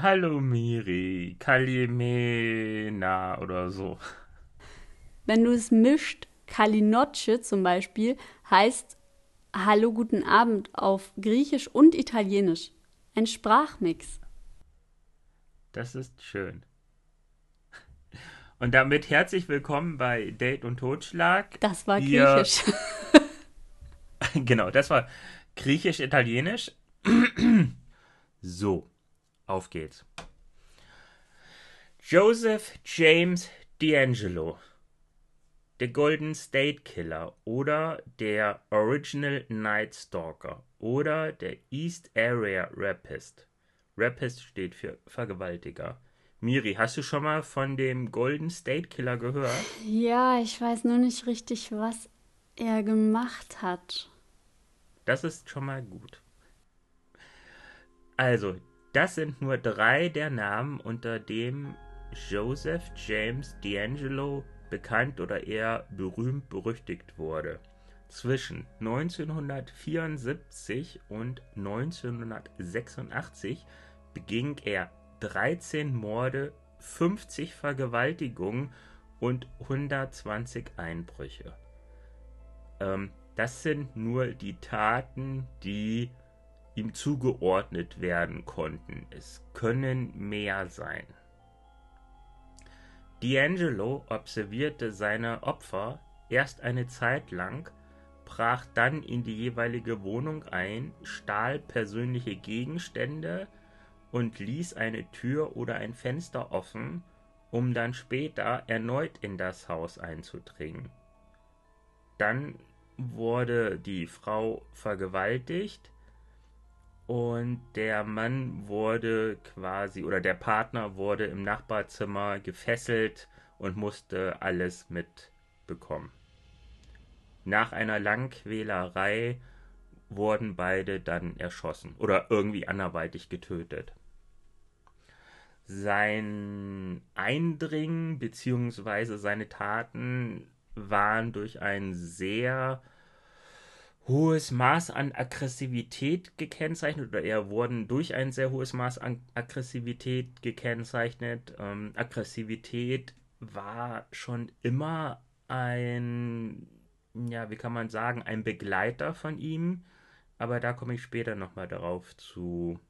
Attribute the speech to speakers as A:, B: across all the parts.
A: Hallo Miri, Kalimena oder so.
B: Wenn du es mischt, Kalinoce zum Beispiel heißt Hallo, guten Abend auf Griechisch und Italienisch. Ein Sprachmix.
A: Das ist schön. Und damit herzlich willkommen bei Date und Totschlag.
B: Das war Wir... Griechisch.
A: genau, das war Griechisch-Italienisch. so. Auf geht's. Joseph James D'Angelo, der Golden State Killer oder der Original Night Stalker oder der East Area Rapist. Rapist steht für Vergewaltiger. Miri, hast du schon mal von dem Golden State Killer gehört?
B: Ja, ich weiß nur nicht richtig, was er gemacht hat.
A: Das ist schon mal gut. Also, das sind nur drei der Namen, unter dem Joseph James D'Angelo bekannt oder eher berühmt berüchtigt wurde. Zwischen 1974 und 1986 beging er 13 Morde, 50 Vergewaltigungen und 120 Einbrüche. Ähm, das sind nur die Taten, die ihm zugeordnet werden konnten. Es können mehr sein. D'Angelo observierte seine Opfer erst eine Zeit lang, brach dann in die jeweilige Wohnung ein, stahl persönliche Gegenstände und ließ eine Tür oder ein Fenster offen, um dann später erneut in das Haus einzudringen. Dann wurde die Frau vergewaltigt, und der Mann wurde quasi, oder der Partner wurde im Nachbarzimmer gefesselt und musste alles mitbekommen. Nach einer langen Quälerei wurden beide dann erschossen oder irgendwie anderweitig getötet. Sein Eindringen bzw. seine Taten waren durch ein sehr hohes Maß an Aggressivität gekennzeichnet oder eher wurden durch ein sehr hohes Maß an Aggressivität gekennzeichnet. Ähm, Aggressivität war schon immer ein, ja, wie kann man sagen, ein Begleiter von ihm, aber da komme ich später nochmal darauf zu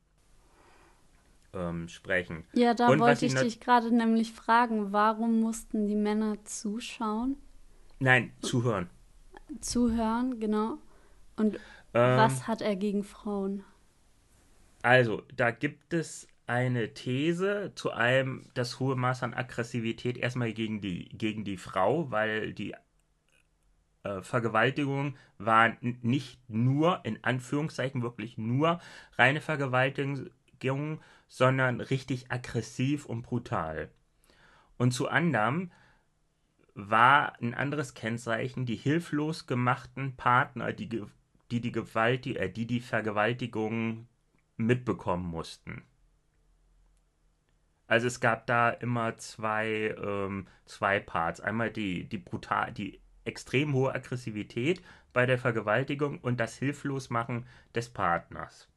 A: ähm, sprechen.
B: Ja, da Und wollte ich dich gerade nämlich fragen, warum mussten die Männer zuschauen?
A: Nein, zuhören.
B: Zuhören, genau. Und ähm, was hat er gegen Frauen?
A: Also, da gibt es eine These zu einem das hohe Maß an Aggressivität erstmal gegen die, gegen die Frau, weil die äh, Vergewaltigung war nicht nur, in Anführungszeichen wirklich nur reine Vergewaltigung, sondern richtig aggressiv und brutal. Und zu anderem war ein anderes Kennzeichen die hilflos gemachten Partner, die die die, Gewalt, äh, die, die Vergewaltigung mitbekommen mussten. Also es gab da immer zwei, ähm, zwei Parts. Einmal die, die brutal, die extrem hohe Aggressivität bei der Vergewaltigung und das Hilflosmachen des Partners.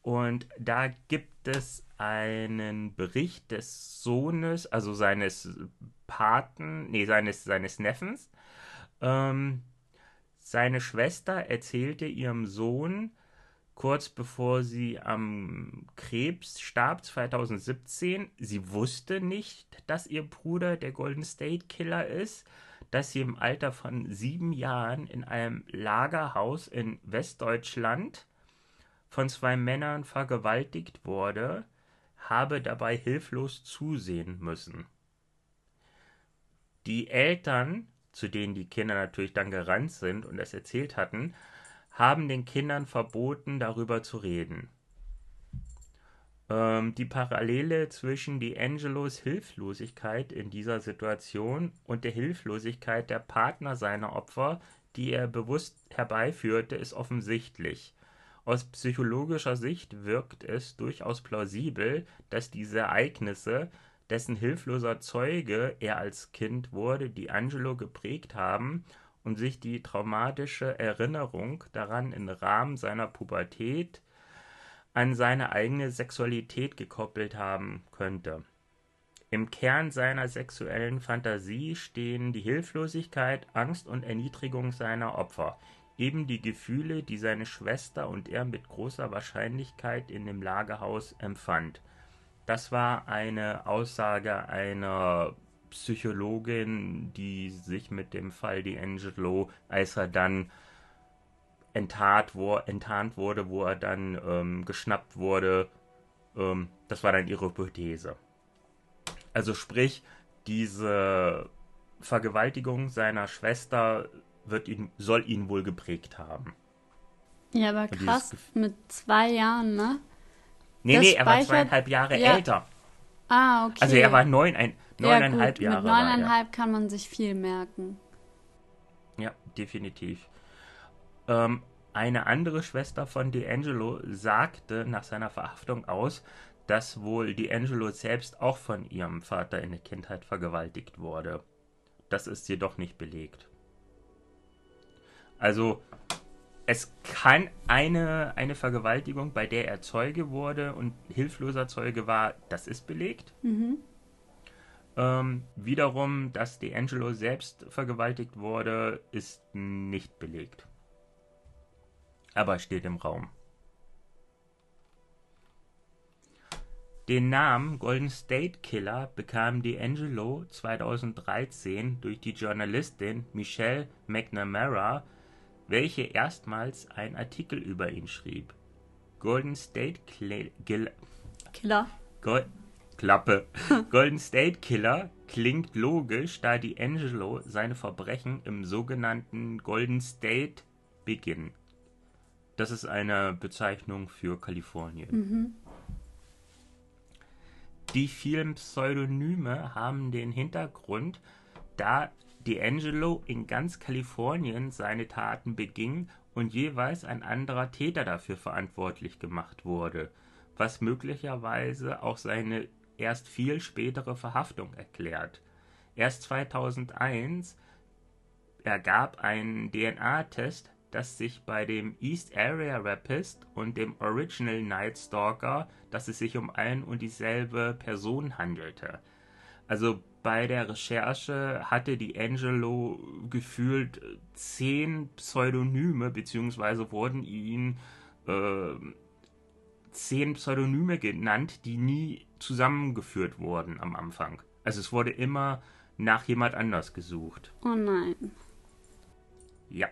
A: Und da gibt es einen Bericht des Sohnes, also seines Paten, nee, seines, seines Neffens, ähm, seine Schwester erzählte ihrem Sohn, kurz bevor sie am Krebs starb 2017, sie wusste nicht, dass ihr Bruder der Golden State Killer ist, dass sie im Alter von sieben Jahren in einem Lagerhaus in Westdeutschland von zwei Männern vergewaltigt wurde, habe dabei hilflos zusehen müssen. Die Eltern zu denen die Kinder natürlich dann gerannt sind und es erzählt hatten, haben den Kindern verboten, darüber zu reden. Ähm, die Parallele zwischen D'Angelos Hilflosigkeit in dieser Situation und der Hilflosigkeit der Partner seiner Opfer, die er bewusst herbeiführte, ist offensichtlich. Aus psychologischer Sicht wirkt es durchaus plausibel, dass diese Ereignisse, dessen hilfloser Zeuge er als Kind wurde, die Angelo geprägt haben und sich die traumatische Erinnerung daran im Rahmen seiner Pubertät an seine eigene Sexualität gekoppelt haben könnte. Im Kern seiner sexuellen Fantasie stehen die Hilflosigkeit, Angst und Erniedrigung seiner Opfer, eben die Gefühle, die seine Schwester und er mit großer Wahrscheinlichkeit in dem Lagerhaus empfand. Das war eine Aussage einer Psychologin, die sich mit dem Fall D'Angelo, als er dann enttarnt, wo, enttarnt wurde, wo er dann ähm, geschnappt wurde, ähm, das war dann ihre Hypothese. Also sprich, diese Vergewaltigung seiner Schwester wird ihn, soll ihn wohl geprägt haben.
B: Ja, aber krass, mit zwei Jahren, ne?
A: Nee, das nee, er war zweieinhalb Jahre ja. älter.
B: Ah, okay.
A: Also er war neun, ein, neuneinhalb ja,
B: Jahre. Mit neuneinhalb kann man sich viel merken.
A: Ja, definitiv. Ähm, eine andere Schwester von D'Angelo sagte nach seiner Verhaftung aus, dass wohl D'Angelo selbst auch von ihrem Vater in der Kindheit vergewaltigt wurde. Das ist jedoch nicht belegt. Also es kann eine, eine Vergewaltigung, bei der er Zeuge wurde und hilfloser Zeuge war, das ist belegt. Mhm. Ähm, wiederum, dass D'Angelo selbst vergewaltigt wurde, ist nicht belegt. Aber steht im Raum. Den Namen Golden State Killer bekam D'Angelo 2013 durch die Journalistin Michelle McNamara welche erstmals einen Artikel über ihn schrieb. Golden State Killer.
B: Killer.
A: Go Klappe. Golden State Killer klingt logisch, da D'Angelo seine Verbrechen im sogenannten Golden State beginnen. Das ist eine Bezeichnung für Kalifornien. Mhm. Die vielen Pseudonyme haben den Hintergrund, da D'Angelo in ganz Kalifornien seine Taten beging und jeweils ein anderer Täter dafür verantwortlich gemacht wurde, was möglicherweise auch seine erst viel spätere Verhaftung erklärt. Erst 2001 ergab ein DNA-Test, dass sich bei dem East Area Rapist und dem Original Night Stalker, dass es sich um ein und dieselbe Person handelte. Also bei der Recherche hatte die Angelo gefühlt zehn Pseudonyme, beziehungsweise wurden ihnen äh, zehn Pseudonyme genannt, die nie zusammengeführt wurden am Anfang. Also es wurde immer nach jemand anders gesucht.
B: Oh nein.
A: Ja.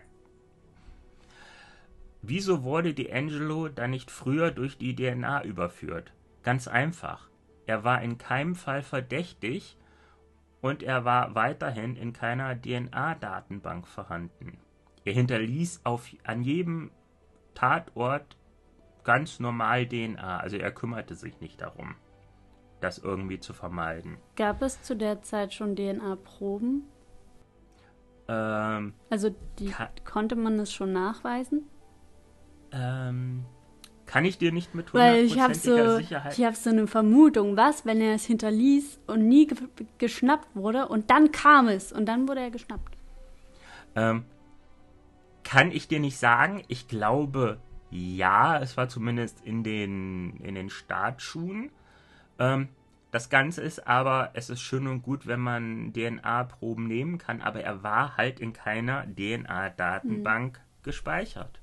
A: Wieso wurde die Angelo dann nicht früher durch die DNA überführt? Ganz einfach. Er war in keinem Fall verdächtig und er war weiterhin in keiner DNA-Datenbank vorhanden. Er hinterließ auf, an jedem Tatort ganz normal DNA, also er kümmerte sich nicht darum, das irgendwie zu vermeiden.
B: Gab es zu der Zeit schon DNA-Proben?
A: Ähm,
B: also die, konnte man es schon nachweisen?
A: Ähm, kann ich dir nicht mit
B: Weil ich habe so, Sicherheit. Ich habe so eine Vermutung, was, wenn er es hinterließ und nie ge geschnappt wurde und dann kam es und dann wurde er geschnappt.
A: Ähm, kann ich dir nicht sagen. Ich glaube, ja, es war zumindest in den, in den Startschuhen. Ähm, das Ganze ist aber, es ist schön und gut, wenn man DNA-Proben nehmen kann, aber er war halt in keiner DNA-Datenbank hm. gespeichert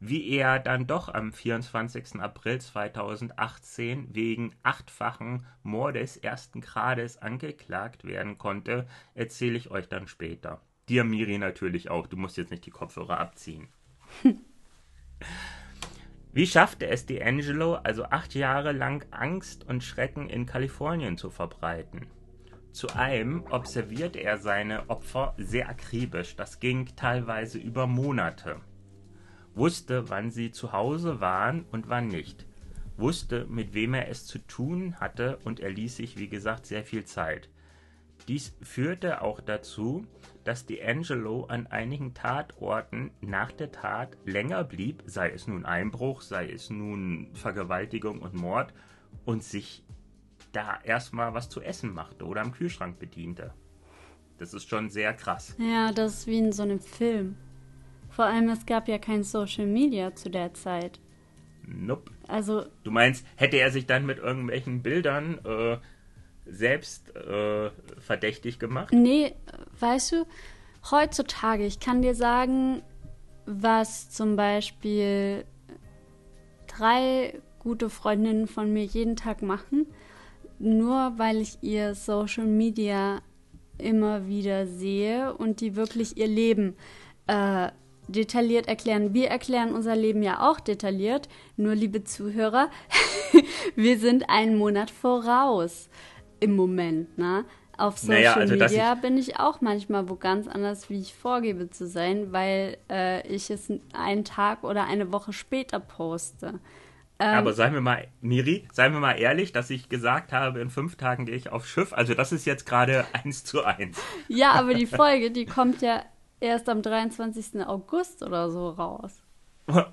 A: wie er dann doch am 24. April 2018 wegen achtfachen Mordes ersten Grades angeklagt werden konnte, erzähle ich euch dann später. Dir, Miri, natürlich auch. Du musst jetzt nicht die Kopfhörer abziehen. Wie schaffte es D'Angelo also acht Jahre lang Angst und Schrecken in Kalifornien zu verbreiten? Zu einem observierte er seine Opfer sehr akribisch. Das ging teilweise über Monate wusste, wann sie zu Hause waren und wann nicht, wusste, mit wem er es zu tun hatte und er ließ sich, wie gesagt, sehr viel Zeit. Dies führte auch dazu, dass D'Angelo an einigen Tatorten nach der Tat länger blieb, sei es nun Einbruch, sei es nun Vergewaltigung und Mord, und sich da erstmal was zu essen machte oder am Kühlschrank bediente. Das ist schon sehr krass.
B: Ja, das ist wie in so einem Film. Vor allem, es gab ja kein Social Media zu der Zeit.
A: Nope.
B: Also,
A: Du meinst, hätte er sich dann mit irgendwelchen Bildern äh, selbst äh, verdächtig gemacht?
B: nee, weißt du, heutzutage, ich kann dir sagen, was zum Beispiel drei gute Freundinnen von mir jeden Tag machen, nur weil ich ihr Social Media immer wieder sehe und die wirklich ihr Leben äh, detailliert erklären. Wir erklären unser Leben ja auch detailliert, nur liebe Zuhörer, wir sind einen Monat voraus im Moment, ne? Auf Social
A: Naja, also,
B: Media bin ich auch manchmal wo ganz anders, wie ich vorgebe zu sein, weil äh, ich es einen Tag oder eine Woche später poste. Ähm,
A: Aber seien wir mal, Miri, seien wir mal ehrlich, dass ich gesagt habe, in fünf Tagen gehe ich aufs Schiff. Also das ist jetzt gerade eins zu eins.
B: Ja, aber die Folge, die kommt ja erst am 23. August oder so raus.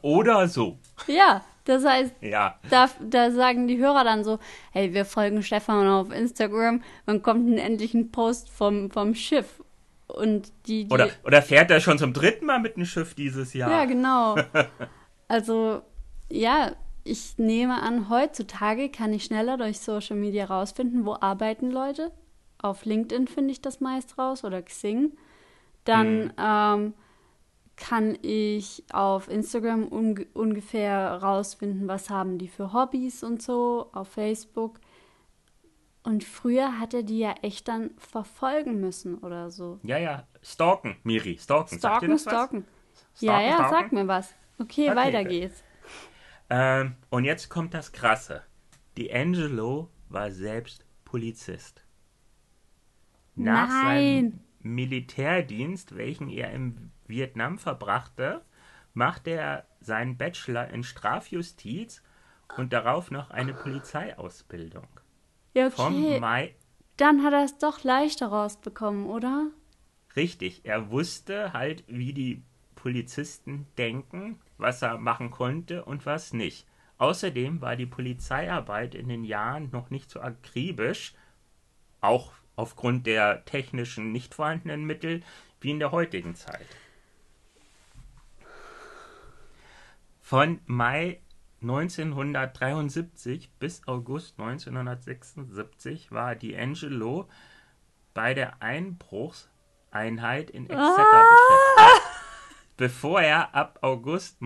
A: Oder so.
B: Ja, das heißt,
A: Ja.
B: da, da sagen die Hörer dann so, hey, wir folgen Stefan auf Instagram, wann kommt endlich ein Post vom, vom Schiff? Und die, die
A: Oder, oder fährt er schon zum dritten Mal mit dem Schiff dieses Jahr?
B: Ja, genau. Also, ja, ich nehme an, heutzutage kann ich schneller durch Social Media rausfinden, wo arbeiten Leute. Auf LinkedIn finde ich das meist raus oder Xing. Dann ähm, kann ich auf Instagram unge ungefähr rausfinden, was haben die für Hobbys und so, auf Facebook. Und früher hat er die ja echt dann verfolgen müssen oder so.
A: Ja, ja. Stalken, Miri, stalken.
B: Stalken,
A: was?
B: stalken. Ja,
A: Stalken,
B: ja,
A: stalken?
B: sag mir was. Okay,
A: Okay,
B: weiter geht's.
A: Ähm, und jetzt kommt das Krasse. D'Angelo war selbst Polizist. Nach
B: Nein.
A: seinem Militärdienst, welchen er im Vietnam verbrachte, machte er seinen Bachelor in Strafjustiz und darauf noch eine Polizeiausbildung.
B: Ja,
A: Vom
B: okay.
A: Mai.
B: Dann hat er es doch leichter rausbekommen, oder?
A: Richtig, er wusste halt, wie die Polizisten denken, was er machen konnte und was nicht. Außerdem war die Polizeiarbeit in den Jahren noch nicht so akribisch, auch aufgrund der technischen nicht vorhandenen Mittel, wie in der heutigen Zeit. Von Mai 1973 bis August 1976 war D'Angelo bei der Einbruchseinheit in Exeter beschäftigt, bevor er ab August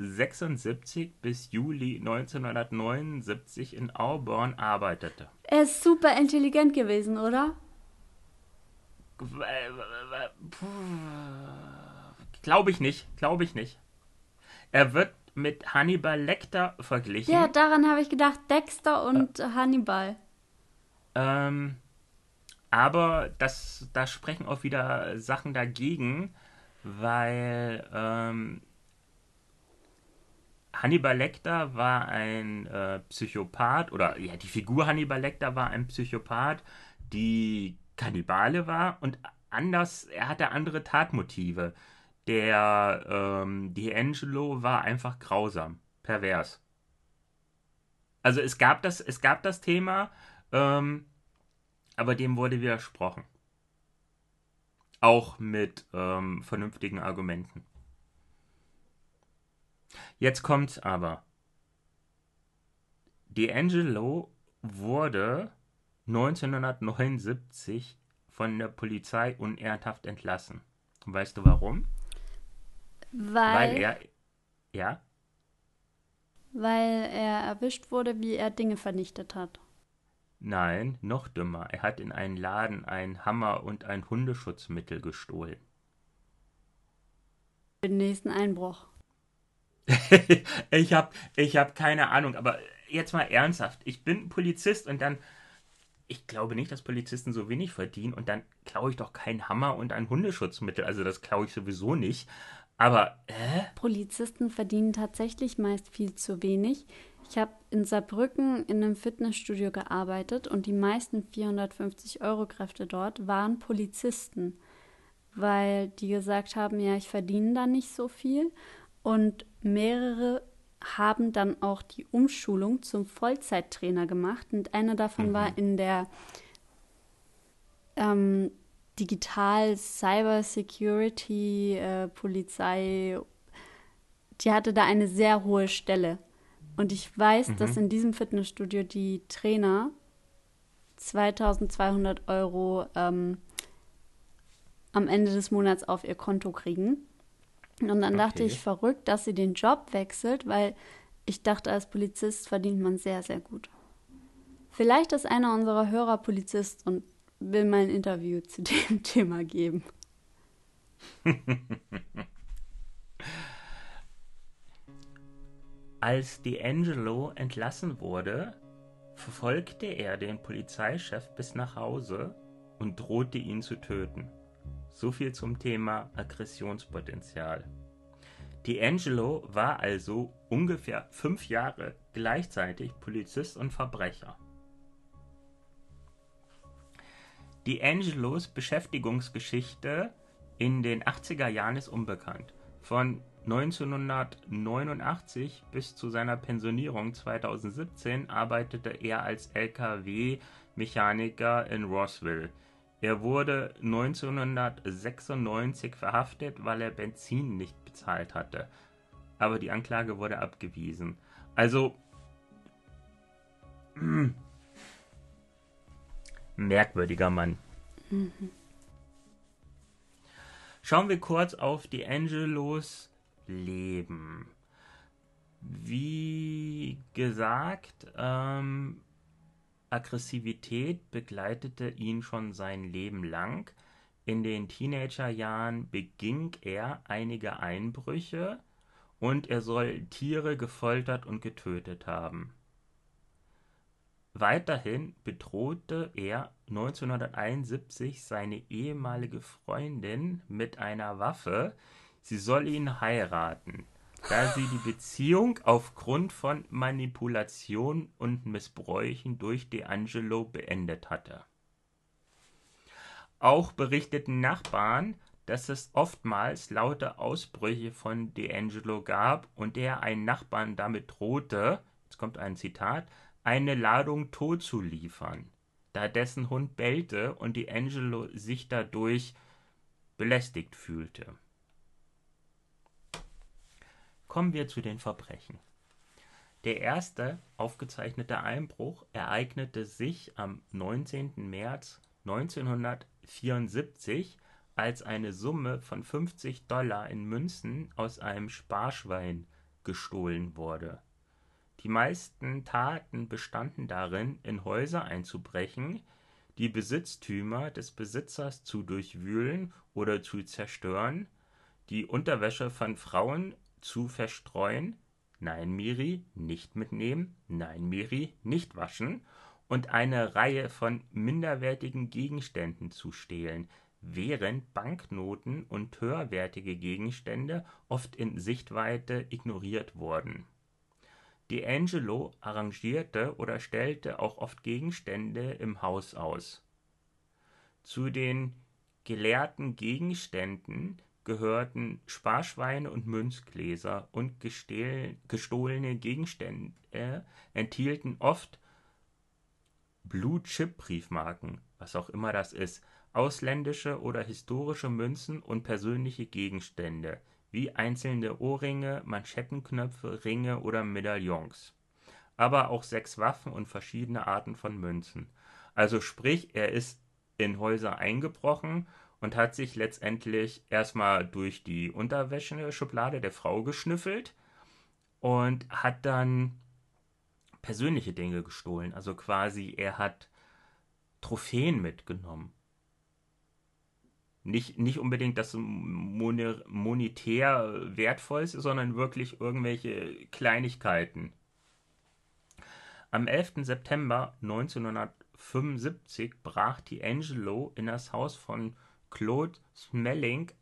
A: 1976 bis Juli 1979 in Auburn arbeitete.
B: Er ist super intelligent gewesen, oder?
A: Glaube ich nicht, glaube ich nicht. Er wird mit Hannibal Lecter verglichen.
B: Ja, daran habe ich gedacht. Dexter und Hannibal.
A: Ähm, aber das, da sprechen auch wieder Sachen dagegen, weil ähm, Hannibal Lecter war ein äh, Psychopath, oder ja, die Figur Hannibal Lecter war ein Psychopath, die Kannibale war und anders, er hatte andere Tatmotive. Der ähm, D'Angelo war einfach grausam, pervers. Also es gab das, es gab das Thema, ähm, aber dem wurde widersprochen. Auch mit ähm, vernünftigen Argumenten. Jetzt kommt's aber. D'Angelo wurde 1979 von der Polizei unehrenhaft entlassen. Weißt du warum?
B: Weil,
A: Weil er. Ja?
B: weil er erwischt wurde, wie er Dinge vernichtet hat.
A: Nein, noch dümmer. Er hat in einen Laden einen Hammer und ein Hundeschutzmittel gestohlen.
B: Den nächsten Einbruch.
A: ich habe ich hab keine Ahnung, aber jetzt mal ernsthaft. Ich bin Polizist und dann. Ich glaube nicht, dass Polizisten so wenig verdienen und dann klaue ich doch keinen Hammer und ein Hundeschutzmittel. Also das klaue ich sowieso nicht. Aber, äh?
B: Polizisten verdienen tatsächlich meist viel zu wenig. Ich habe in Saarbrücken in einem Fitnessstudio gearbeitet und die meisten 450-Euro-Kräfte dort waren Polizisten, weil die gesagt haben, ja, ich verdiene da nicht so viel. Und mehrere haben dann auch die Umschulung zum Vollzeittrainer gemacht. Und einer davon mhm. war in der ähm, Digital Cyber Security äh, Polizei. Die hatte da eine sehr hohe Stelle. Und ich weiß, mhm. dass in diesem Fitnessstudio die Trainer 2200 Euro ähm, am Ende des Monats auf ihr Konto kriegen. Und dann okay. dachte ich, verrückt, dass sie den Job wechselt, weil ich dachte, als Polizist verdient man sehr, sehr gut. Vielleicht ist einer unserer Hörer Polizist und will mal ein Interview zu dem Thema geben.
A: Als D'Angelo entlassen wurde, verfolgte er den Polizeichef bis nach Hause und drohte ihn zu töten. So viel zum Thema Aggressionspotenzial. D'Angelo war also ungefähr fünf Jahre gleichzeitig Polizist und Verbrecher. D'Angelos Beschäftigungsgeschichte in den 80er Jahren ist unbekannt. Von 1989 bis zu seiner Pensionierung 2017 arbeitete er als Lkw-Mechaniker in Roswell. Er wurde 1996 verhaftet, weil er Benzin nicht bezahlt hatte. Aber die Anklage wurde abgewiesen. Also. Merkwürdiger Mann. Mhm. Schauen wir kurz auf die Angelos Leben. Wie gesagt, ähm, Aggressivität begleitete ihn schon sein Leben lang. In den Teenagerjahren beging er einige Einbrüche und er soll Tiere gefoltert und getötet haben. Weiterhin bedrohte er 1971 seine ehemalige Freundin mit einer Waffe, sie soll ihn heiraten da sie die Beziehung aufgrund von Manipulation und Missbräuchen durch D'Angelo beendet hatte. Auch berichteten Nachbarn, dass es oftmals laute Ausbrüche von D'Angelo gab und er einen Nachbarn damit drohte, jetzt kommt ein Zitat, eine Ladung Tod zu liefern, da dessen Hund bellte und D'Angelo sich dadurch belästigt fühlte. Kommen wir zu den Verbrechen. Der erste aufgezeichnete Einbruch ereignete sich am 19. März 1974, als eine Summe von 50 Dollar in Münzen aus einem Sparschwein gestohlen wurde. Die meisten Taten bestanden darin, in Häuser einzubrechen, die Besitztümer des Besitzers zu durchwühlen oder zu zerstören, die Unterwäsche von Frauen zu verstreuen, nein Miri, nicht mitnehmen, nein Miri, nicht waschen und eine Reihe von minderwertigen Gegenständen zu stehlen, während Banknoten und höherwertige Gegenstände oft in Sichtweite ignoriert wurden. D'Angelo arrangierte oder stellte auch oft Gegenstände im Haus aus. Zu den gelehrten Gegenständen gehörten Sparschweine und Münzgläser und gestohlene Gegenstände enthielten oft Blue-Chip-Briefmarken, was auch immer das ist, ausländische oder historische Münzen und persönliche Gegenstände, wie einzelne Ohrringe, Manschettenknöpfe, Ringe oder Medaillons. Aber auch sechs Waffen und verschiedene Arten von Münzen. Also sprich, er ist in Häuser eingebrochen und hat sich letztendlich erstmal durch die Unterwäscheschublade der Frau geschnüffelt und hat dann persönliche Dinge gestohlen. Also quasi, er hat Trophäen mitgenommen. Nicht, nicht unbedingt das monetär wertvollste, sondern wirklich irgendwelche Kleinigkeiten. Am 11. September 1975 brach die Angelo in das Haus von Claude Smelling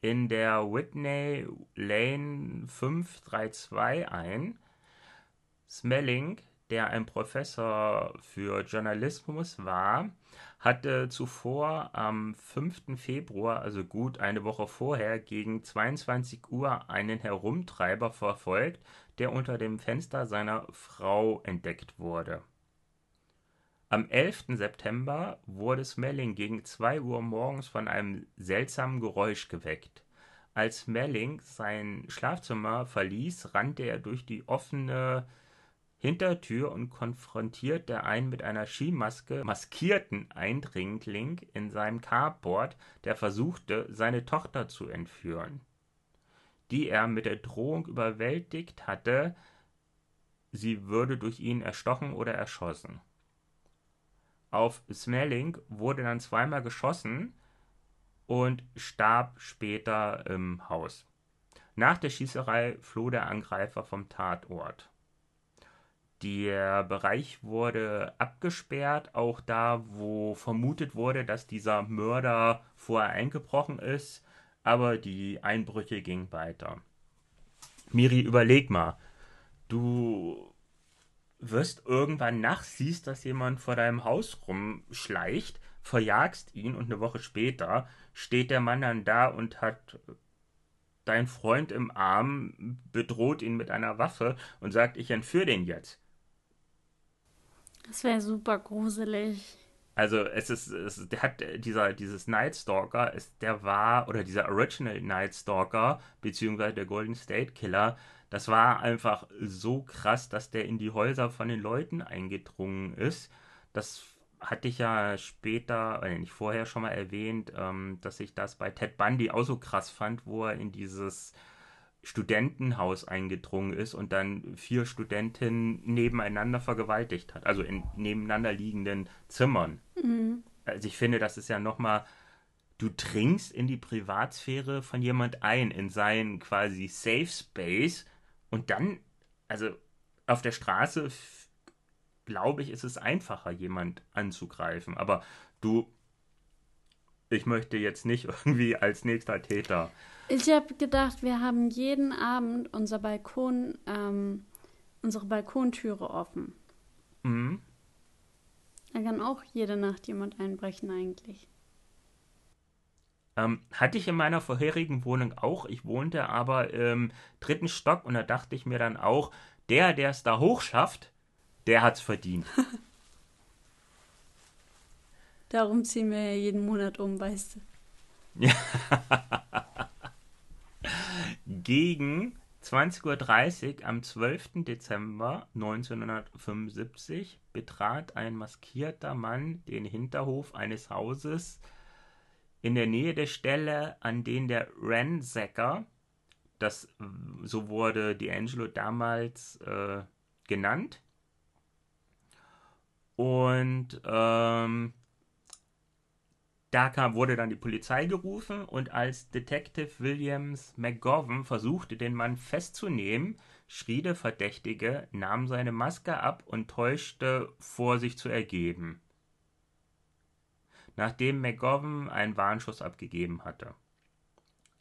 A: in der Whitney Lane 532 ein. Smelling, der ein Professor für Journalismus war, hatte zuvor am 5. Februar, also gut eine Woche vorher, gegen 22 Uhr einen Herumtreiber verfolgt, der unter dem Fenster seiner Frau entdeckt wurde. Am 11. September wurde Smelling gegen 2 Uhr morgens von einem seltsamen Geräusch geweckt. Als Smelling sein Schlafzimmer verließ, rannte er durch die offene Hintertür und konfrontierte einen mit einer Skimaske maskierten Eindringling in seinem Carport, der versuchte, seine Tochter zu entführen, die er mit der Drohung überwältigt hatte, sie würde durch ihn erstochen oder erschossen. Auf Smelling wurde dann zweimal geschossen und starb später im Haus. Nach der Schießerei floh der Angreifer vom Tatort. Der Bereich wurde abgesperrt, auch da, wo vermutet wurde, dass dieser Mörder vorher eingebrochen ist, aber die Einbrüche gingen weiter. Miri, überleg mal, du wirst irgendwann nachts, siehst, dass jemand vor deinem Haus rumschleicht, verjagst ihn und eine Woche später steht der Mann dann da und hat dein Freund im Arm, bedroht ihn mit einer Waffe und sagt, ich entführe den jetzt.
B: Das wäre super gruselig.
A: Also es ist, es, der hat dieser, dieses Night Stalker, ist, der war, oder dieser Original Night Stalker, beziehungsweise der Golden State Killer, das war einfach so krass, dass der in die Häuser von den Leuten eingedrungen ist. Das hatte ich ja später, oder nicht vorher schon mal erwähnt, ähm, dass ich das bei Ted Bundy auch so krass fand, wo er in dieses Studentenhaus eingedrungen ist und dann vier Studentinnen nebeneinander vergewaltigt hat, also in nebeneinander liegenden Zimmern. Mhm. Also ich finde, das ist ja nochmal, du dringst in die Privatsphäre von jemand ein, in seinen quasi Safe Space und dann, also auf der Straße, glaube ich, ist es einfacher, jemand anzugreifen. Aber du, ich möchte jetzt nicht irgendwie als nächster Täter
B: ich habe gedacht, wir haben jeden Abend unser Balkon, ähm, unsere Balkontüre offen. Mhm. Da kann auch jede Nacht jemand einbrechen eigentlich.
A: Ähm, hatte ich in meiner vorherigen Wohnung auch. Ich wohnte aber im dritten Stock und da dachte ich mir dann auch, der, der es da hoch schafft, der hat's verdient.
B: Darum ziehen wir ja jeden Monat um, weißt du.
A: Gegen 20.30 Uhr am 12. Dezember 1975 betrat ein maskierter Mann den Hinterhof eines Hauses in der Nähe der Stelle, an den der Ransacker, das so wurde D'Angelo damals äh, genannt, und ähm, da kam, wurde dann die Polizei gerufen und als Detective Williams McGovern versuchte, den Mann festzunehmen, schrie der Verdächtige, nahm seine Maske ab und täuschte vor, sich zu ergeben. Nachdem McGovern einen Warnschuss abgegeben hatte.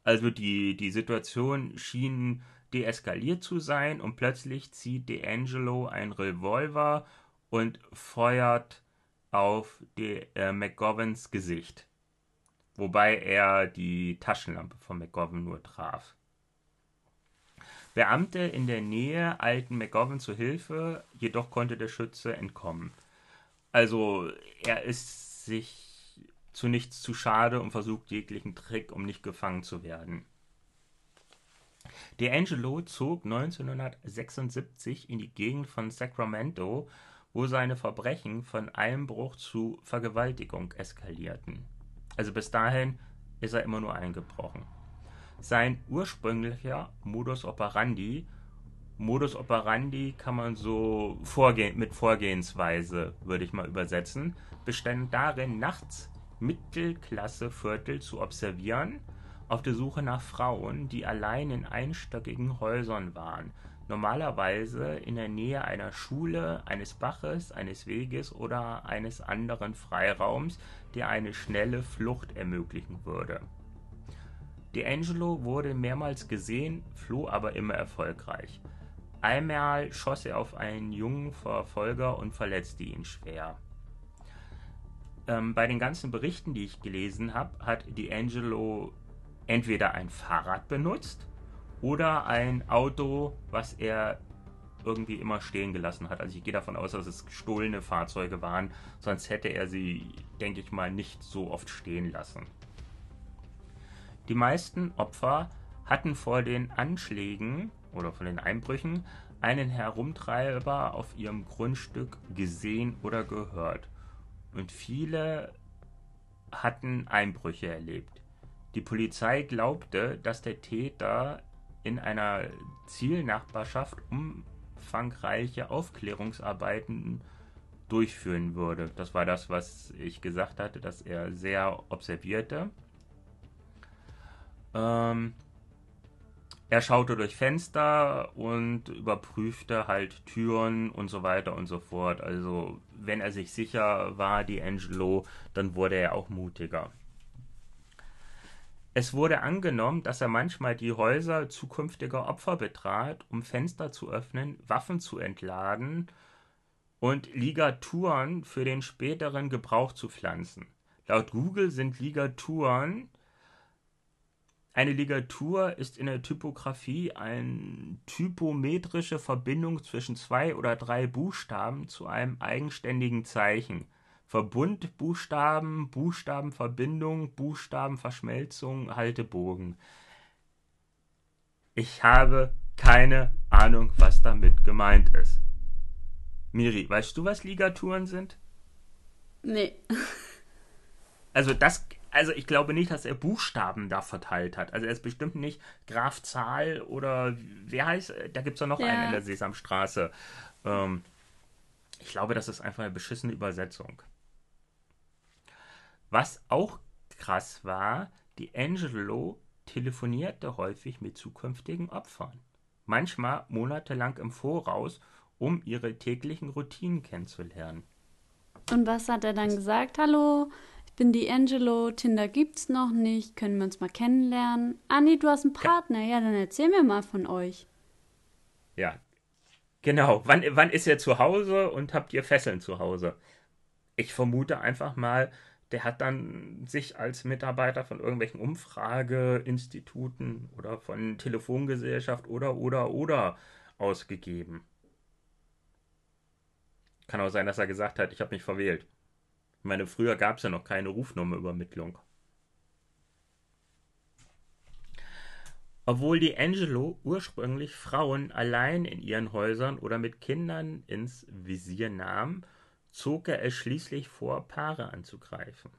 A: Also die, die Situation schien deeskaliert zu sein und plötzlich zieht D'Angelo ein Revolver und feuert auf die, äh, McGovans Gesicht, wobei er die Taschenlampe von McGovern nur traf. Beamte in der Nähe eilten McGovern zu Hilfe, jedoch konnte der Schütze entkommen. Also er ist sich zu nichts zu schade und versucht jeglichen Trick, um nicht gefangen zu werden. D'Angelo zog 1976 in die Gegend von Sacramento wo seine Verbrechen von Einbruch zu Vergewaltigung eskalierten. Also bis dahin ist er immer nur eingebrochen. Sein ursprünglicher Modus operandi, Modus operandi kann man so vorgehen, mit Vorgehensweise, würde ich mal übersetzen, bestand darin, nachts Mittelklasseviertel zu observieren, auf der Suche nach Frauen, die allein in einstöckigen Häusern waren, normalerweise in der Nähe einer Schule, eines Baches, eines Weges oder eines anderen Freiraums, der eine schnelle Flucht ermöglichen würde. D'Angelo wurde mehrmals gesehen, floh aber immer erfolgreich. Einmal schoss er auf einen jungen Verfolger und verletzte ihn schwer. Ähm, bei den ganzen Berichten, die ich gelesen habe, hat D'Angelo entweder ein Fahrrad benutzt oder ein Auto, was er irgendwie immer stehen gelassen hat. Also ich gehe davon aus, dass es gestohlene Fahrzeuge waren, sonst hätte er sie, denke ich mal, nicht so oft stehen lassen. Die meisten Opfer hatten vor den Anschlägen oder von den Einbrüchen einen Herumtreiber auf ihrem Grundstück gesehen oder gehört. Und viele hatten Einbrüche erlebt. Die Polizei glaubte, dass der Täter in einer Zielnachbarschaft umfangreiche Aufklärungsarbeiten durchführen würde. Das war das, was ich gesagt hatte, dass er sehr observierte. Ähm, er schaute durch Fenster und überprüfte halt Türen und so weiter und so fort. Also wenn er sich sicher war, die Angelo, dann wurde er auch mutiger. Es wurde angenommen, dass er manchmal die Häuser zukünftiger Opfer betrat, um Fenster zu öffnen, Waffen zu entladen und Ligaturen für den späteren Gebrauch zu pflanzen. Laut Google sind Ligaturen eine Ligatur ist in der Typografie eine typometrische Verbindung zwischen zwei oder drei Buchstaben zu einem eigenständigen Zeichen. Verbundbuchstaben, Buchstabenverbindung, Buchstabenverschmelzung, Haltebogen. Ich habe keine Ahnung, was damit gemeint ist. Miri, weißt du, was Ligaturen sind?
B: Nee.
A: Also das also ich glaube nicht, dass er Buchstaben da verteilt hat. Also er ist bestimmt nicht Graf Zahl oder wer heißt, da gibt es doch noch ja. einen in der Sesamstraße. Ähm, ich glaube, das ist einfach eine beschissene Übersetzung. Was auch krass war, die Angelo telefonierte häufig mit zukünftigen Opfern. Manchmal monatelang im Voraus, um ihre täglichen Routinen kennenzulernen.
B: Und was hat er dann gesagt? Hallo, bin die Angelo, Tinder gibt's noch nicht, können wir uns mal kennenlernen? Anni, du hast einen Partner, ja, dann erzähl mir mal von euch.
A: Ja, genau. Wann, wann ist er zu Hause und habt ihr Fesseln zu Hause? Ich vermute einfach mal, der hat dann sich als Mitarbeiter von irgendwelchen Umfrageinstituten oder von Telefongesellschaft oder oder oder ausgegeben. Kann auch sein, dass er gesagt hat, ich habe mich verwählt. Ich meine, früher gab es ja noch keine Rufnummerübermittlung. Obwohl die Angelo ursprünglich Frauen allein in ihren Häusern oder mit Kindern ins Visier nahm, zog er es schließlich vor, Paare anzugreifen.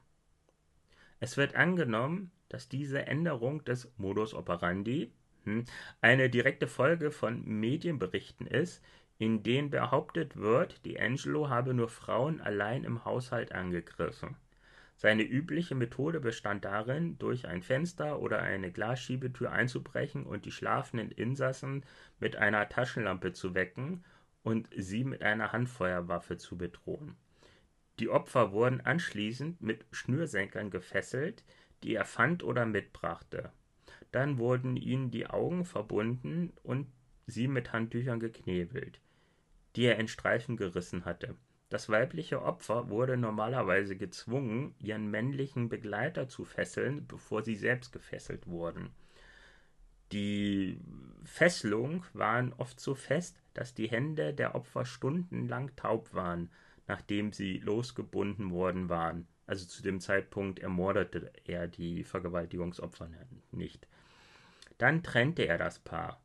A: Es wird angenommen, dass diese Änderung des Modus operandi hm, eine direkte Folge von Medienberichten ist, in denen behauptet wird, D'Angelo habe nur Frauen allein im Haushalt angegriffen. Seine übliche Methode bestand darin, durch ein Fenster oder eine Glasschiebetür einzubrechen und die schlafenden Insassen mit einer Taschenlampe zu wecken und sie mit einer Handfeuerwaffe zu bedrohen. Die Opfer wurden anschließend mit Schnürsenkern gefesselt, die er fand oder mitbrachte. Dann wurden ihnen die Augen verbunden und sie mit Handtüchern geknebelt die er in Streifen gerissen hatte. Das weibliche Opfer wurde normalerweise gezwungen, ihren männlichen Begleiter zu fesseln, bevor sie selbst gefesselt wurden. Die Fesselung waren oft so fest, dass die Hände der Opfer stundenlang taub waren, nachdem sie losgebunden worden waren. Also zu dem Zeitpunkt ermordete er die Vergewaltigungsopfer nicht. Dann trennte er das Paar.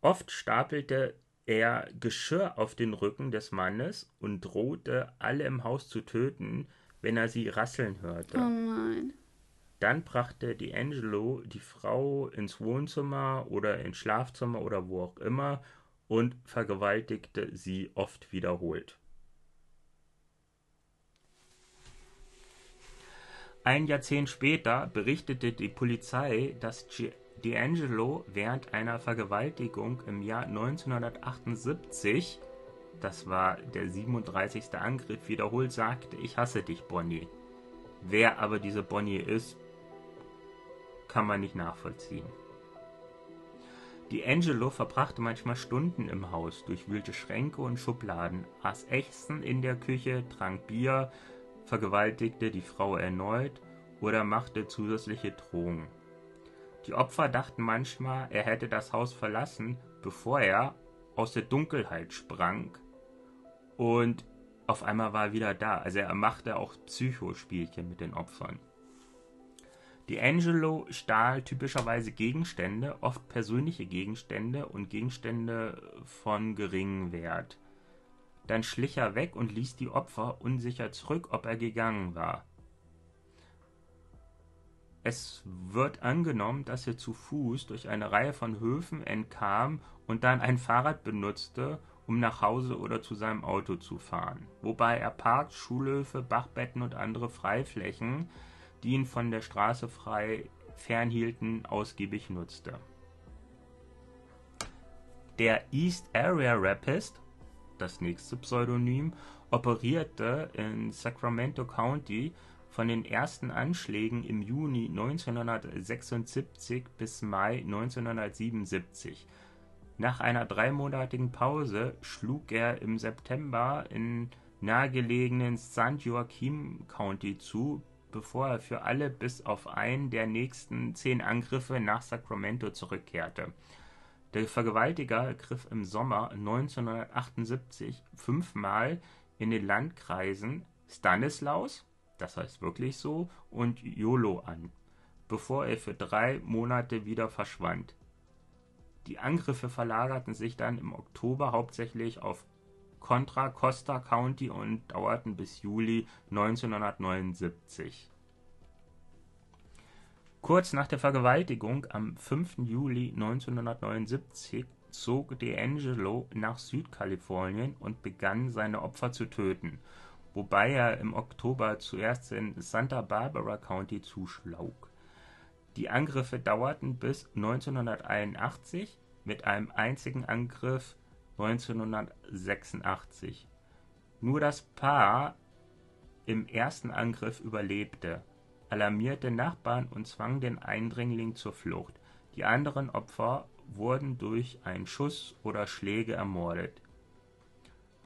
A: Oft stapelte er Geschirr auf den Rücken des Mannes und drohte, alle im Haus zu töten, wenn er sie rasseln hörte.
B: Oh nein.
A: Dann brachte D'Angelo die Frau ins Wohnzimmer oder ins Schlafzimmer oder wo auch immer und vergewaltigte sie oft wiederholt. Ein Jahrzehnt später berichtete die Polizei, dass D'Angelo während einer Vergewaltigung im Jahr 1978, das war der 37. Angriff, wiederholt sagte, ich hasse dich, Bonnie. Wer aber diese Bonnie ist, kann man nicht nachvollziehen. Die Angelo verbrachte manchmal Stunden im Haus, durchwühlte Schränke und Schubladen, aß Echsen in der Küche, trank Bier, vergewaltigte die Frau erneut oder machte zusätzliche Drohungen. Die Opfer dachten manchmal, er hätte das Haus verlassen, bevor er aus der Dunkelheit sprang und auf einmal war er wieder da. Also er machte auch Psychospielchen mit den Opfern. D'Angelo stahl typischerweise Gegenstände, oft persönliche Gegenstände und Gegenstände von geringem Wert. Dann schlich er weg und ließ die Opfer unsicher zurück, ob er gegangen war. Es wird angenommen, dass er zu Fuß durch eine Reihe von Höfen entkam und dann ein Fahrrad benutzte, um nach Hause oder zu seinem Auto zu fahren, wobei er Parks, Schulhöfe, Bachbetten und andere Freiflächen die ihn von der Straße frei fernhielten, ausgiebig nutzte. Der East Area Rapist, das nächste Pseudonym, operierte in Sacramento County von den ersten Anschlägen im Juni 1976 bis Mai 1977. Nach einer dreimonatigen Pause schlug er im September in nahegelegenen San Joaquin County zu, bevor er für alle bis auf einen der nächsten zehn Angriffe nach Sacramento zurückkehrte. Der Vergewaltiger griff im Sommer 1978 fünfmal in den Landkreisen Stanislaus, das heißt wirklich so, und Yolo an, bevor er für drei Monate wieder verschwand. Die Angriffe verlagerten sich dann im Oktober hauptsächlich auf Contra Costa County und dauerten bis Juli 1979. Kurz nach der Vergewaltigung am 5. Juli 1979 zog D'Angelo nach Südkalifornien und begann seine Opfer zu töten, wobei er im Oktober zuerst in Santa Barbara County zuschlug. Die Angriffe dauerten bis 1981 mit einem einzigen Angriff 1986. Nur das Paar im ersten Angriff überlebte, alarmierte Nachbarn und zwang den Eindringling zur Flucht. Die anderen Opfer wurden durch einen Schuss oder Schläge ermordet.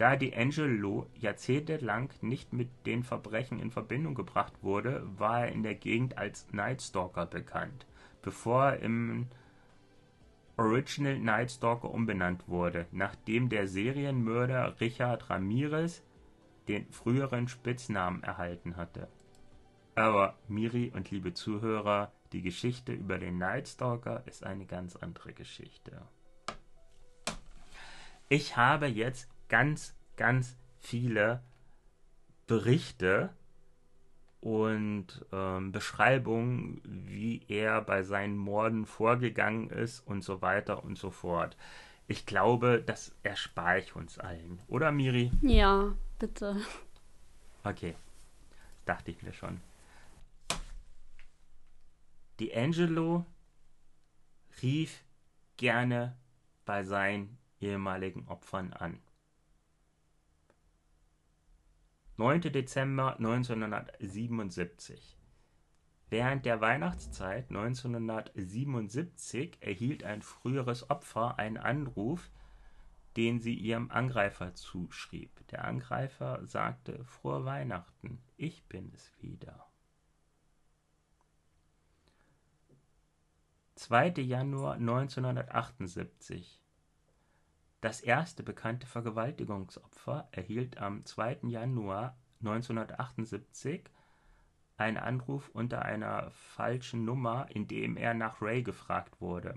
A: Da D'Angelo jahrzehntelang nicht mit den Verbrechen in Verbindung gebracht wurde, war er in der Gegend als Night Stalker bekannt, bevor er im Original Night Stalker umbenannt wurde, nachdem der Serienmörder Richard Ramirez den früheren Spitznamen erhalten hatte. Aber Miri und liebe Zuhörer, die Geschichte über den Night Stalker ist eine ganz andere Geschichte. Ich habe jetzt ganz, ganz viele Berichte und ähm, Beschreibungen, wie er bei seinen Morden vorgegangen ist und so weiter und so fort. Ich glaube, das erspare ich uns allen. Oder, Miri?
B: Ja, bitte.
A: Okay. Dachte ich mir schon. D'Angelo rief gerne bei seinen ehemaligen Opfern an. 9. Dezember 1977. Während der Weihnachtszeit 1977 erhielt ein früheres Opfer einen Anruf, den sie ihrem Angreifer zuschrieb. Der Angreifer sagte Frohe Weihnachten, ich bin es wieder. 2. Januar 1978 das erste bekannte Vergewaltigungsopfer erhielt am 2. Januar 1978 einen Anruf unter einer falschen Nummer, in dem er nach Ray gefragt wurde.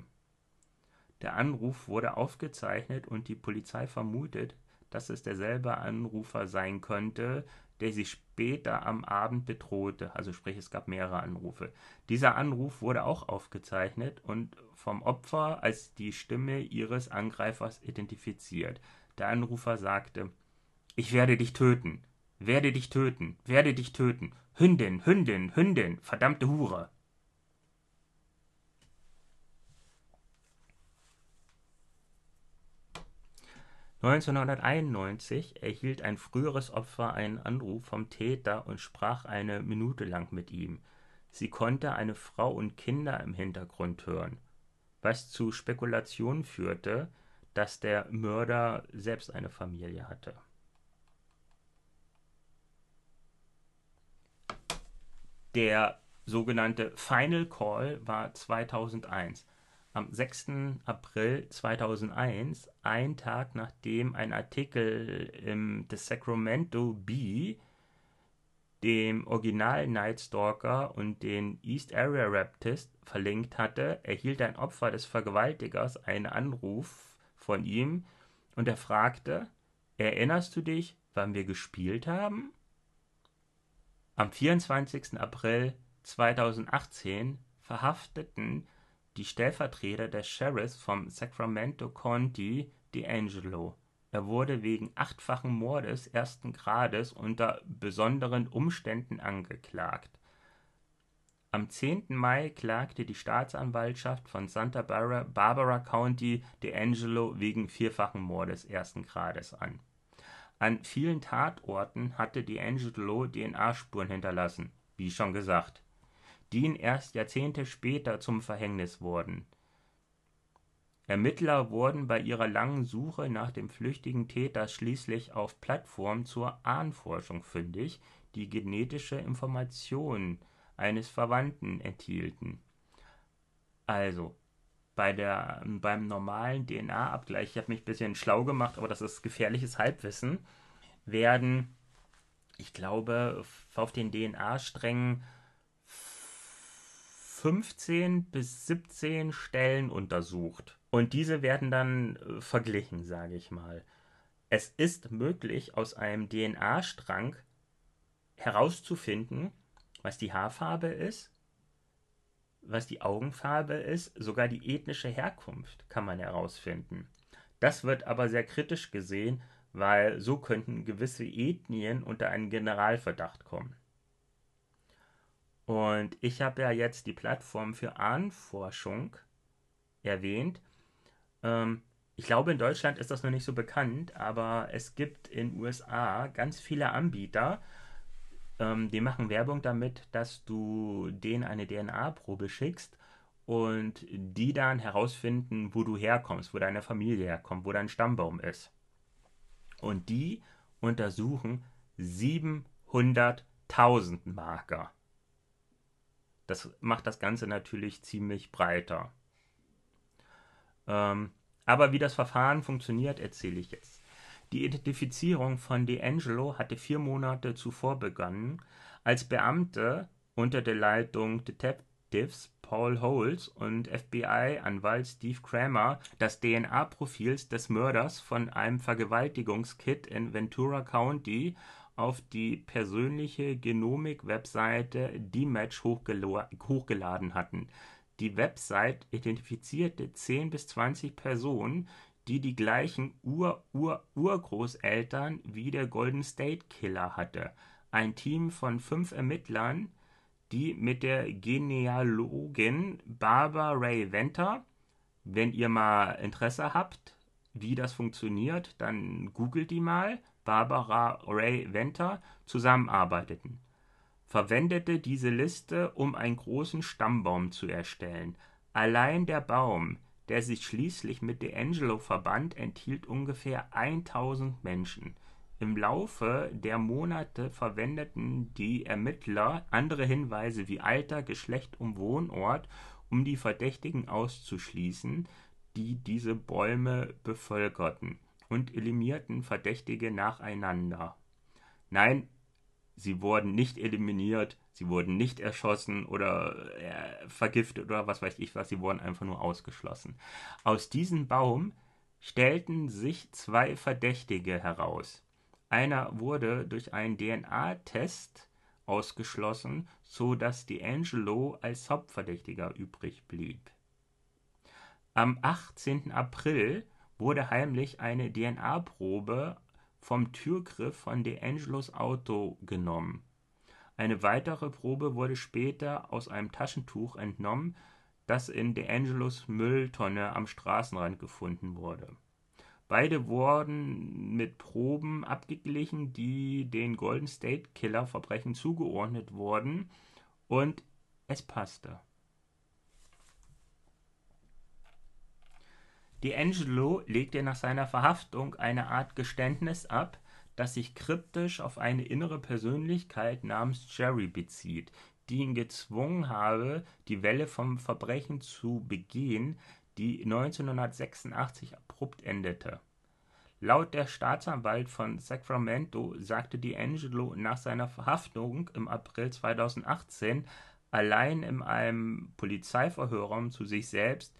A: Der Anruf wurde aufgezeichnet und die Polizei vermutet, dass es derselbe Anrufer sein könnte, der sie später am Abend bedrohte. Also sprich, es gab mehrere Anrufe. Dieser Anruf wurde auch aufgezeichnet und vom Opfer als die Stimme ihres Angreifers identifiziert. Der Anrufer sagte, ich werde dich töten, werde dich töten, werde dich töten. Hündin, Hündin, Hündin, verdammte Hure. 1991 erhielt ein früheres Opfer einen Anruf vom Täter und sprach eine Minute lang mit ihm. Sie konnte eine Frau und Kinder im Hintergrund hören. was zu Spekulationen führte, dass der Mörder selbst eine Familie hatte. Der sogenannte Final Call war 2001. Am 6. April 2001, ein Tag nachdem ein Artikel im The Sacramento Bee dem Original Night Stalker und den East Area Raptist verlinkt hatte, erhielt ein Opfer des Vergewaltigers einen Anruf von ihm und er fragte, erinnerst du dich, wann wir gespielt haben? Am 24. April 2018 verhafteten die Stellvertreter des Sheriffs vom Sacramento County D'Angelo. Er wurde wegen achtfachen Mordes ersten Grades unter besonderen Umständen angeklagt. Am 10. Mai klagte die Staatsanwaltschaft von Santa Barbara County D'Angelo wegen vierfachen Mordes ersten Grades an an vielen Tatorten hatte D'Angelo DNA-Spuren hinterlassen, wie schon gesagt, die ihn erst Jahrzehnte später zum Verhängnis wurden. Ermittler wurden bei ihrer langen Suche nach dem flüchtigen Täter schließlich auf Plattformen zur Ahnenforschung fündig, die genetische Informationen eines Verwandten enthielten. Also, bei der, beim normalen DNA-Abgleich, ich habe mich ein bisschen schlau gemacht, aber das ist gefährliches Halbwissen, werden, ich glaube, auf den DNA-Strängen 15 bis 17 Stellen untersucht. Und diese werden dann äh, verglichen, sage ich mal. Es ist möglich, aus einem DNA-Strang herauszufinden, was die Haarfarbe ist, was die Augenfarbe ist, sogar die ethnische Herkunft kann man herausfinden. Das wird aber sehr kritisch gesehen, weil so könnten gewisse Ethnien unter einen Generalverdacht kommen. Und ich habe ja jetzt die Plattform für Ahnenforschung erwähnt. Ähm, ich glaube, in Deutschland ist das noch nicht so bekannt, aber es gibt in USA ganz viele Anbieter, ähm, die machen Werbung damit, dass du denen eine DNA-Probe schickst und die dann herausfinden, wo du herkommst, wo deine Familie herkommt, wo dein Stammbaum ist. Und die untersuchen 700.000 Marker. Das macht das Ganze natürlich ziemlich breiter. Ähm, aber wie das Verfahren funktioniert, erzähle ich jetzt. Die Identifizierung von D'Angelo hatte vier Monate zuvor begonnen, als Beamte unter der Leitung Detectives Paul Holes und FBI-Anwalt Steve Kramer das DNA-Profil des Mörders von einem Vergewaltigungskit in Ventura County auf die persönliche Genomik-Webseite DMatch hochgel hochgeladen hatten. Die Website identifizierte 10 bis 20 Personen, die die gleichen Ur-Ur-Urgroßeltern wie der Golden State Killer hatte. Ein Team von fünf Ermittlern, die mit der Genealogin Barbara Ray Venter, wenn ihr mal Interesse habt, wie das funktioniert, dann googelt die mal, Barbara Ray Venter, zusammenarbeiteten. Verwendete diese Liste, um einen großen Stammbaum zu erstellen. Allein der Baum, der sich schließlich mit D'Angelo verband, enthielt ungefähr 1000 Menschen. Im Laufe der Monate verwendeten die Ermittler andere Hinweise wie Alter, Geschlecht und Wohnort, um die Verdächtigen auszuschließen, die diese Bäume bevölkerten, und eliminierten Verdächtige nacheinander. Nein, sie wurden nicht eliminiert, sie wurden nicht erschossen oder äh, vergiftet oder was weiß ich was, sie wurden einfach nur ausgeschlossen. Aus diesem Baum stellten sich zwei Verdächtige heraus. Einer wurde durch einen DNA-Test ausgeschlossen, so dass D'Angelo als Hauptverdächtiger übrig blieb. Am 18. April wurde heimlich eine DNA-Probe vom Türgriff von D'Angelos Auto genommen. Eine weitere Probe wurde später aus einem Taschentuch entnommen, das in D'Angelos Mülltonne am Straßenrand gefunden wurde. Beide wurden mit Proben abgeglichen, die den Golden State Killer Verbrechen zugeordnet wurden, und es passte. D'Angelo legte nach seiner Verhaftung eine Art Geständnis ab, das sich kryptisch auf eine innere Persönlichkeit namens Jerry bezieht, die ihn gezwungen habe, die Welle vom Verbrechen zu begehen, die 1986 abrupt endete. Laut der Staatsanwalt von Sacramento sagte D'Angelo nach seiner Verhaftung im April 2018 allein in einem Polizeiverhörraum zu sich selbst,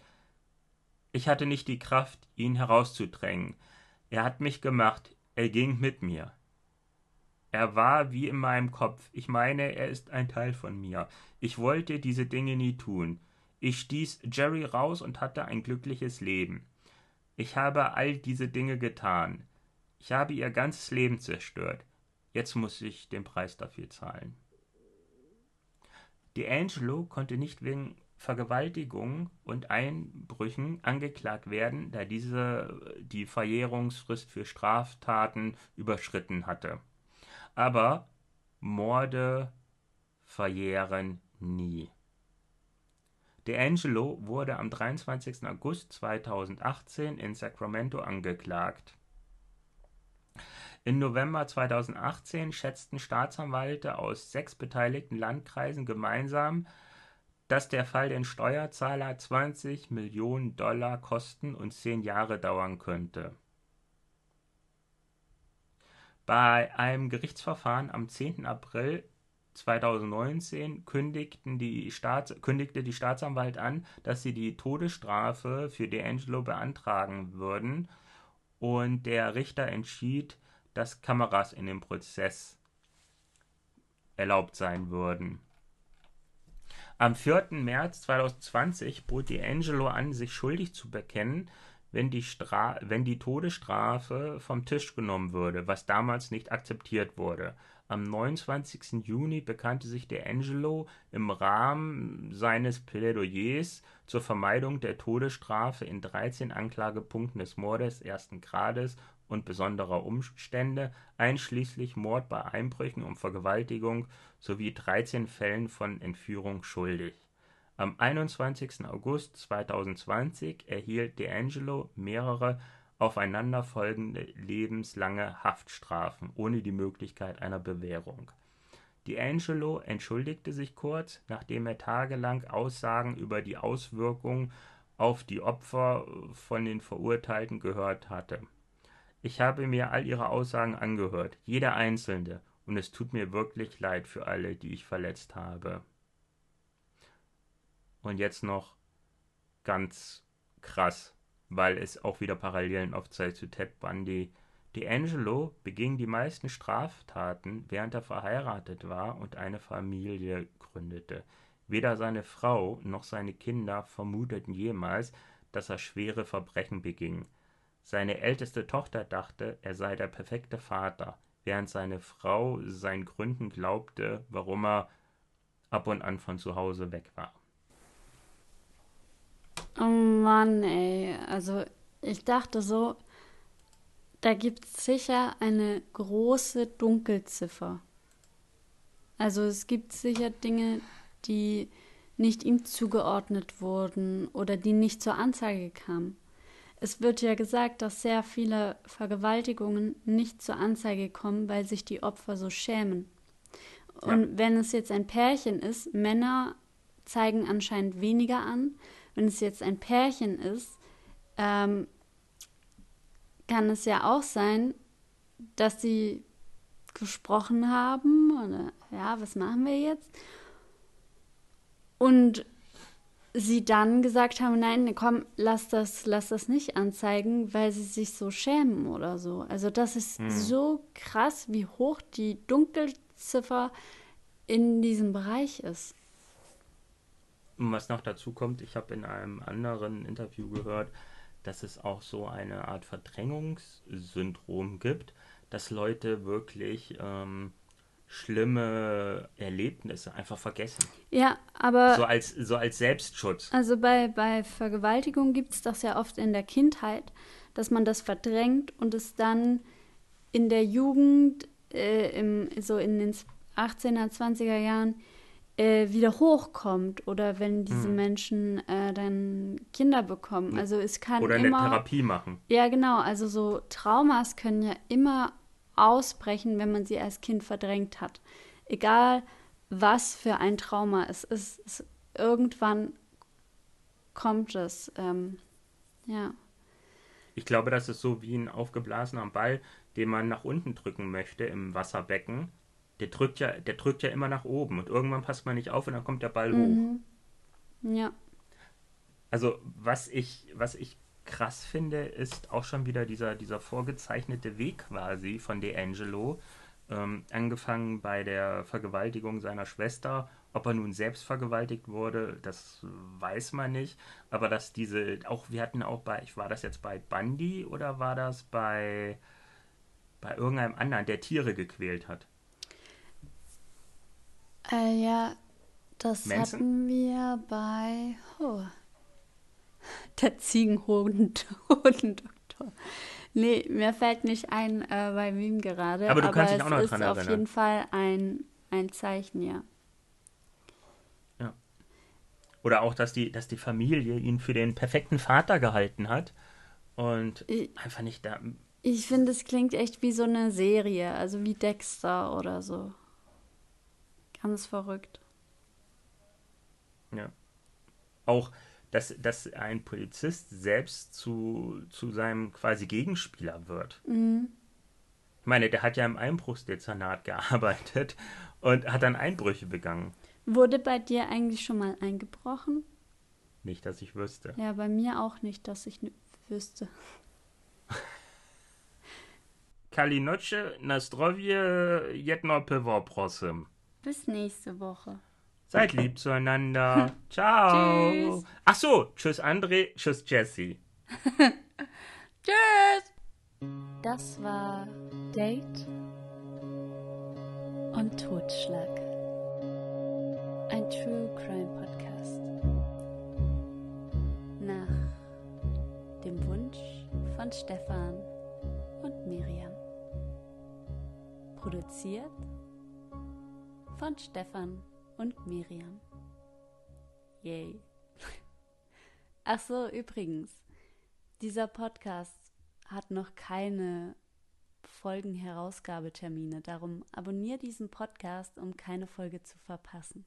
A: ich hatte nicht die Kraft, ihn herauszudrängen. Er hat mich gemacht, er ging mit mir. Er war wie in meinem Kopf. Ich meine, er ist ein Teil von mir. Ich wollte diese Dinge nie tun. Ich stieß Jerry raus und hatte ein glückliches Leben. Ich habe all diese Dinge getan. Ich habe ihr ganzes Leben zerstört. Jetzt muss ich den Preis dafür zahlen. D'Angelo konnte nicht wegen Vergewaltigung und Einbrüchen angeklagt werden, da diese die Verjährungsfrist für Straftaten überschritten hatte. Aber Morde verjähren nie. D'Angelo wurde am 23. August 2018 in Sacramento angeklagt. Im November 2018 schätzten Staatsanwälte aus sechs beteiligten Landkreisen gemeinsam, dass der Fall den Steuerzahler 20 Millionen Dollar kosten und zehn Jahre dauern könnte. Bei einem Gerichtsverfahren am 10. April 2019 kündigten die Staats kündigte die Staatsanwalt an, dass sie die Todesstrafe für D'Angelo beantragen würden, und der Richter entschied, dass Kameras in dem Prozess erlaubt sein würden. Am 4. März 2020 bot D'Angelo an, sich schuldig zu bekennen, wenn die, Stra wenn die Todesstrafe vom Tisch genommen würde, was damals nicht akzeptiert wurde. Am 29. Juni bekannte sich D'Angelo im Rahmen seines Plädoyers zur Vermeidung der Todesstrafe in 13 Anklagepunkten des Mordes ersten Grades und besonderer Umstände, einschließlich Mord bei Einbrüchen und Vergewaltigung sowie 13 Fällen von Entführung schuldig. Am 21. August 2020 erhielt D'Angelo mehrere aufeinanderfolgende lebenslange Haftstrafen ohne die Möglichkeit einer Bewährung. D'Angelo entschuldigte sich kurz, nachdem er tagelang Aussagen über die Auswirkungen auf die Opfer von den Verurteilten gehört hatte ich habe mir all ihre Aussagen angehört, jeder einzelne, und es tut mir wirklich leid für alle, die ich verletzt habe. Und jetzt noch ganz krass, weil es auch wieder Parallelen aufzeigt zu Ted Bundy. D'Angelo beging die meisten Straftaten, während er verheiratet war und eine Familie gründete. Weder seine Frau noch seine Kinder vermuteten jemals, dass er schwere Verbrechen beging. Seine älteste Tochter dachte, er sei der perfekte Vater, während seine Frau seinen Gründen glaubte, warum er ab und an von zu Hause weg war.
B: Oh Mann, ey. Also ich dachte so, da gibt es sicher eine große Dunkelziffer. Also es gibt sicher Dinge, die nicht ihm zugeordnet wurden oder die nicht zur Anzeige kamen. Es wird ja gesagt, dass sehr viele Vergewaltigungen nicht zur Anzeige kommen, weil sich die Opfer so schämen. Und ja. wenn es jetzt ein Pärchen ist, Männer zeigen anscheinend weniger an. Wenn es jetzt ein Pärchen ist, ähm, kann es ja auch sein, dass sie gesprochen haben oder ja, was machen wir jetzt? Und sie dann gesagt haben, nein, komm, lass das, lass das nicht anzeigen, weil sie sich so schämen oder so. Also das ist hm. so krass, wie hoch die Dunkelziffer in diesem Bereich ist.
A: Und was noch dazu kommt, ich habe in einem anderen Interview gehört, dass es auch so eine Art Verdrängungssyndrom gibt, dass Leute wirklich ähm, schlimme Erlebnisse einfach vergessen.
B: Ja, aber.
A: So als, so als Selbstschutz.
B: Also bei, bei Vergewaltigung gibt es das ja oft in der Kindheit, dass man das verdrängt und es dann in der Jugend, äh, im, so in den 18er, 20er Jahren, äh, wieder hochkommt oder wenn diese
A: Hm.
B: Menschen äh, dann Kinder bekommen. Also es kann
A: Oder eine
B: immer.
A: Therapie machen.
B: Ja, genau. Also so Traumas können ja immer ausbrechen, wenn man sie als Kind verdrängt hat. Egal, was für ein Trauma es ist, es, irgendwann kommt es. Ähm, ja.
A: Ich glaube, das ist so wie ein aufgeblasener Ball, den man nach unten drücken möchte im Wasserbecken. Der drückt ja, der drückt ja immer nach oben und irgendwann passt man nicht auf und dann kommt der Ball hoch.
B: Mhm. Ja.
A: Also was ich, was ich krass finde, ist auch schon wieder dieser, dieser vorgezeichnete Weg quasi von D'Angelo. Ähm, angefangen bei der Vergewaltigung seiner Schwester. Ob er nun selbst vergewaltigt wurde, das weiß man nicht. Aber dass diese, auch wir hatten auch bei, war das jetzt bei Bundy oder war das bei, bei irgendeinem anderen, der Tiere gequält hat?
B: Äh, ja, das
A: Manson?
B: hatten wir bei oh, der Ziegenhodendoktor. Nee, mir fällt nicht ein, äh, bei wem gerade.
A: Aber du kannst dich
B: es
A: auch noch
B: ist
A: dran
B: auf
A: erinnern.
B: jeden Fall ein, ein Zeichen, ja.
A: Oder auch, dass die, dass die Familie ihn für den perfekten Vater gehalten hat und
B: Ich-
A: einfach nicht da.
B: Ich finde, es klingt echt wie so eine Serie, also wie Dexter oder so. Ganz verrückt.
A: Ja. Auch, dass, dass ein Polizist selbst zu, zu seinem quasi Gegenspieler wird.
B: Mhm.
A: Ich meine, der hat ja im Einbruchsdezernat gearbeitet und hat dann Einbrüche begangen.
B: Wurde bei dir eigentlich schon mal eingebrochen?
A: Nicht, dass ich wüsste.
B: Ja, bei mir auch nicht, dass ich wüsste.
A: Kalinoche, Nastrovje, jedno pivo, prosim.
B: Bis nächste Woche.
A: Seid lieb zueinander. Ciao.
B: Tschüss.
A: Ach so, tschüss André, tschüss Jesse.
B: Tschüss! Das war Date und Totschlag. Ein True Crime Podcast. Nach dem Wunsch von Stefan und Miriam. Produziert von Stefan und Miriam. Yay. Ach so, übrigens. Dieser Podcast hat noch keine Folgenherausgabetermine. Darum abonniere diesen Podcast, um keine Folge zu verpassen.